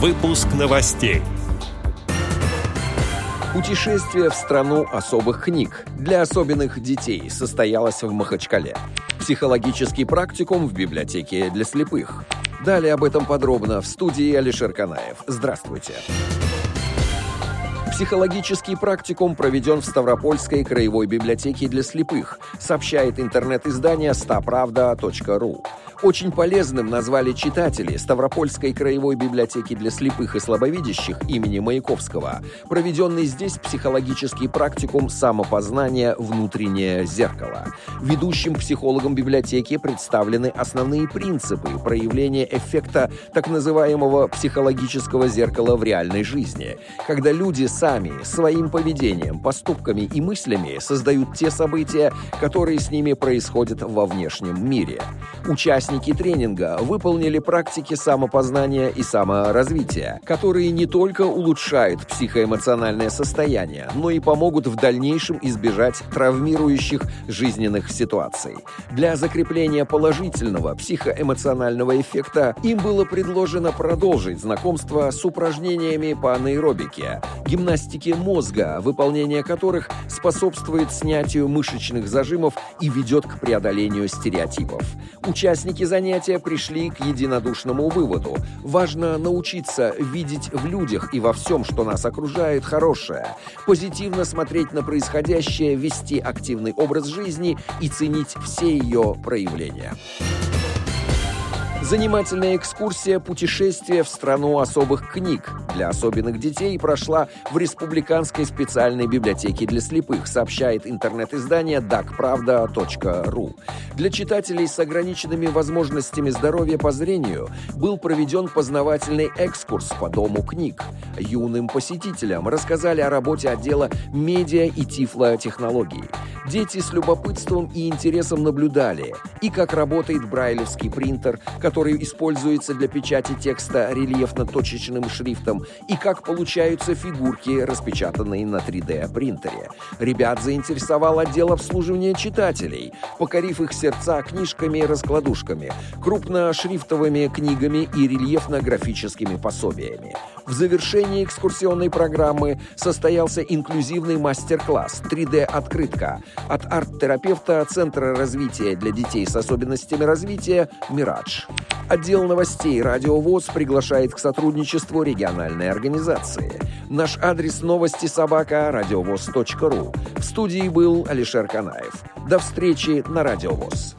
Выпуск новостей. Путешествие в страну особых книг для особенных детей состоялось в Махачкале. Психологический практикум в библиотеке для слепых. Далее об этом подробно в студии Алишер Канаев. Здравствуйте. Психологический практикум проведен в Ставропольской краевой библиотеке для слепых, сообщает интернет-издание stapravda.ru. Очень полезным назвали читатели Ставропольской краевой библиотеки для слепых и слабовидящих имени Маяковского, проведенный здесь психологический практикум самопознания «Внутреннее зеркало». Ведущим психологом библиотеки представлены основные принципы проявления эффекта так называемого психологического зеркала в реальной жизни, когда люди сами своим поведением, поступками и мыслями создают те события, которые с ними происходят во внешнем мире. Участники Участники тренинга выполнили практики самопознания и саморазвития, которые не только улучшают психоэмоциональное состояние, но и помогут в дальнейшем избежать травмирующих жизненных ситуаций. Для закрепления положительного психоэмоционального эффекта им было предложено продолжить знакомство с упражнениями по анаэробике, гимнастике мозга, выполнение которых способствует снятию мышечных зажимов и ведет к преодолению стереотипов. Участники занятия пришли к единодушному выводу. Важно научиться видеть в людях и во всем, что нас окружает, хорошее, позитивно смотреть на происходящее, вести активный образ жизни и ценить все ее проявления. Занимательная экскурсия «Путешествие в страну особых книг» для особенных детей прошла в Республиканской специальной библиотеке для слепых, сообщает интернет-издание dagpravda.ru. Для читателей с ограниченными возможностями здоровья по зрению был проведен познавательный экскурс по Дому книг. Юным посетителям рассказали о работе отдела медиа и тифлотехнологий. Дети с любопытством и интересом наблюдали и как работает брайлевский принтер, который используется для печати текста рельефно-точечным шрифтом, и как получаются фигурки, распечатанные на 3D-принтере. Ребят заинтересовал отдел обслуживания читателей, покорив их сердца книжками и раскладушками, крупношрифтовыми книгами и рельефно-графическими пособиями. В завершении экскурсионной программы состоялся инклюзивный мастер-класс 3D-открытка от арт-терапевта Центра развития для детей с особенностями развития «Мирадж». Отдел новостей «Радио ВОЗ» приглашает к сотрудничеству региональной организации. Наш адрес новости собака радиовоз.ру. В студии был Алишер Канаев. До встречи на Радио ВОЗ.